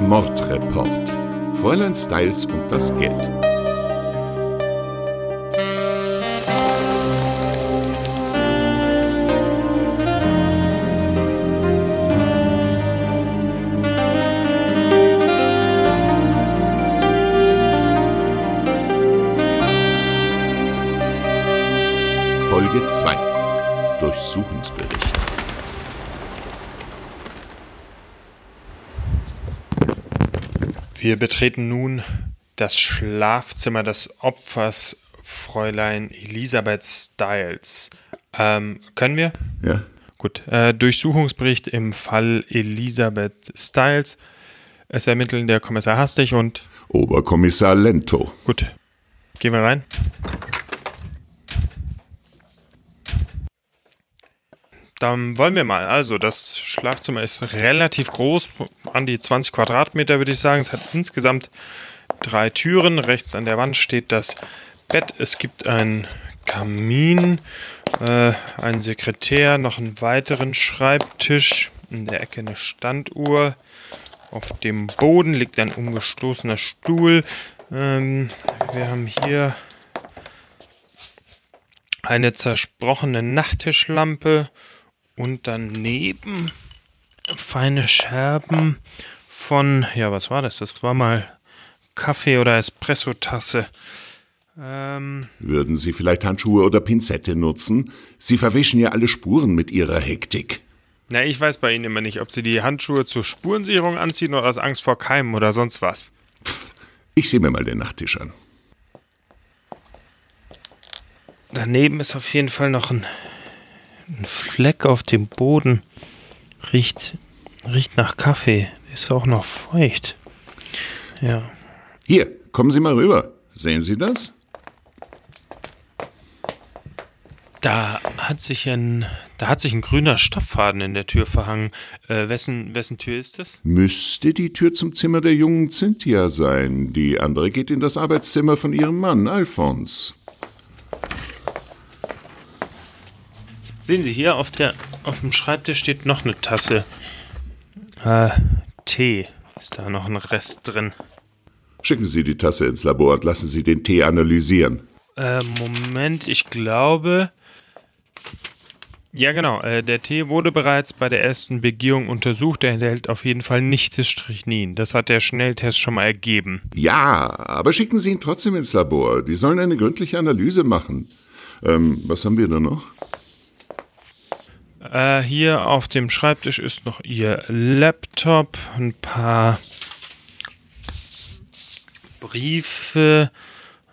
Mordreport. Fräulein Styles und das Geld. Folge 2. Durchsuchungsbericht. Wir betreten nun das Schlafzimmer des Opfers, Fräulein Elisabeth Stiles. Ähm, können wir? Ja. Gut. Äh, Durchsuchungsbericht im Fall Elisabeth Stiles. Es ermitteln der Kommissar Hastig und. Oberkommissar Lento. Gut. Gehen wir rein. Dann wollen wir mal. Also, das Schlafzimmer ist relativ groß, an die 20 Quadratmeter würde ich sagen. Es hat insgesamt drei Türen. Rechts an der Wand steht das Bett. Es gibt einen Kamin, äh, einen Sekretär, noch einen weiteren Schreibtisch. In der Ecke eine Standuhr. Auf dem Boden liegt ein umgestoßener Stuhl. Ähm, wir haben hier eine zersprochene Nachttischlampe und daneben feine Scherben von, ja, was war das? Das war mal Kaffee- oder Espresso-Tasse. Ähm, Würden Sie vielleicht Handschuhe oder Pinzette nutzen? Sie verwischen ja alle Spuren mit Ihrer Hektik. na, ich weiß bei Ihnen immer nicht, ob Sie die Handschuhe zur Spurensicherung anziehen oder aus Angst vor Keimen oder sonst was. Ich sehe mir mal den Nachttisch an. Daneben ist auf jeden Fall noch ein, ein Fleck auf dem Boden. Riecht, riecht nach Kaffee. Ist auch noch feucht. Ja. Hier, kommen Sie mal rüber. Sehen Sie das? Da hat sich ein, da hat sich ein grüner Stofffaden in der Tür verhangen. Äh, wessen, wessen Tür ist das? Müsste die Tür zum Zimmer der jungen Cynthia sein. Die andere geht in das Arbeitszimmer von ihrem Mann, Alphons. Sehen Sie hier auf der, auf dem Schreibtisch steht noch eine Tasse. Äh, Tee. Ist da noch ein Rest drin? Schicken Sie die Tasse ins Labor und lassen Sie den Tee analysieren. Äh, Moment, ich glaube. Ja, genau. Äh, der Tee wurde bereits bei der ersten Begehung untersucht. Er enthält auf jeden Fall nicht das Strychnin. Das hat der Schnelltest schon mal ergeben. Ja, aber schicken Sie ihn trotzdem ins Labor. Die sollen eine gründliche Analyse machen. Ähm, was haben wir da noch? Äh, hier auf dem Schreibtisch ist noch Ihr Laptop, ein paar Briefe,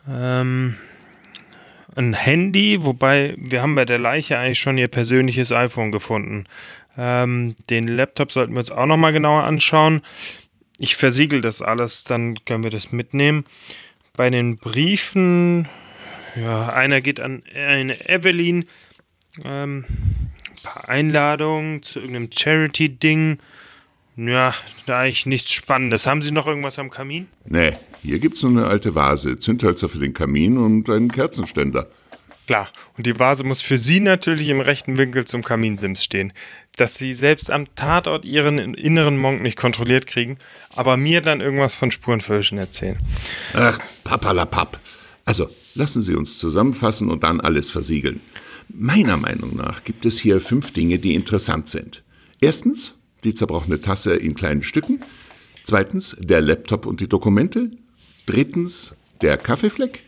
ähm, ein Handy, wobei wir haben bei der Leiche eigentlich schon Ihr persönliches iPhone gefunden. Ähm, den Laptop sollten wir uns auch nochmal genauer anschauen. Ich versiegel das alles, dann können wir das mitnehmen. Bei den Briefen, ja, einer geht an eine Evelyn. Ähm, paar Einladungen zu irgendeinem Charity-Ding. Ja, da eigentlich nichts Spannendes. Haben Sie noch irgendwas am Kamin? Nee, hier gibt's nur eine alte Vase, Zündhölzer für den Kamin und einen Kerzenständer. Klar. Und die Vase muss für Sie natürlich im rechten Winkel zum Kaminsims stehen. Dass Sie selbst am Tatort Ihren inneren Monk nicht kontrolliert kriegen, aber mir dann irgendwas von Spurenfälschen erzählen. Ach, papalapap. Also, lassen Sie uns zusammenfassen und dann alles versiegeln. Meiner Meinung nach gibt es hier fünf Dinge, die interessant sind. Erstens, die zerbrochene Tasse in kleinen Stücken. Zweitens, der Laptop und die Dokumente. Drittens, der Kaffeefleck.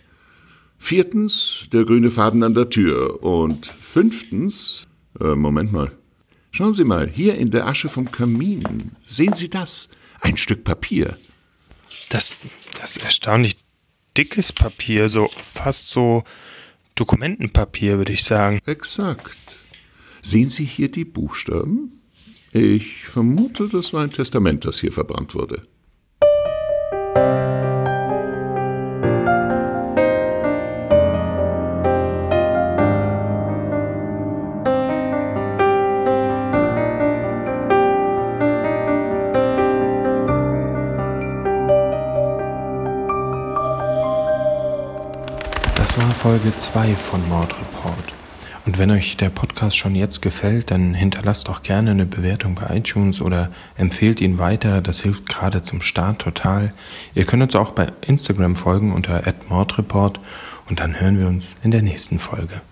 Viertens, der grüne Faden an der Tür. Und fünftens, äh, Moment mal. Schauen Sie mal, hier in der Asche vom Kamin. Sehen Sie das? Ein Stück Papier. Das, das erstaunlich dickes Papier, so fast so Dokumentenpapier, würde ich sagen. Exakt. Sehen Sie hier die Buchstaben? Ich vermute, das war ein Testament, das hier verbrannt wurde. Das war Folge 2 von Mordreport. Und wenn euch der Podcast schon jetzt gefällt, dann hinterlasst auch gerne eine Bewertung bei iTunes oder empfehlt ihn weiter. Das hilft gerade zum Start total. Ihr könnt uns auch bei Instagram folgen unter @mordreport und dann hören wir uns in der nächsten Folge.